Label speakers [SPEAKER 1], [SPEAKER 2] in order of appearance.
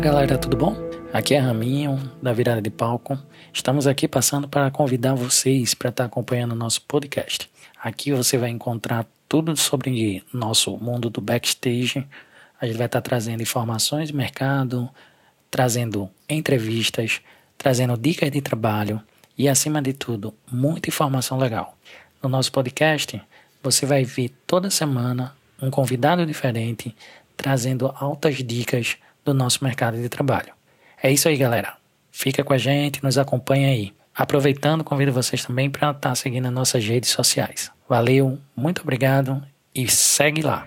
[SPEAKER 1] galera, tudo bom? Aqui é Raminho, da Virada de Palco. Estamos aqui passando para convidar vocês para estar acompanhando o nosso podcast. Aqui você vai encontrar tudo sobre nosso mundo do backstage. A gente vai estar trazendo informações de mercado, trazendo entrevistas, trazendo dicas de trabalho e, acima de tudo, muita informação legal. No nosso podcast, você vai ver toda semana um convidado diferente trazendo altas dicas do nosso mercado de trabalho. É isso aí, galera. Fica com a gente, nos acompanha aí. Aproveitando, convido vocês também para estar seguindo as nossas redes sociais. Valeu, muito obrigado e segue lá.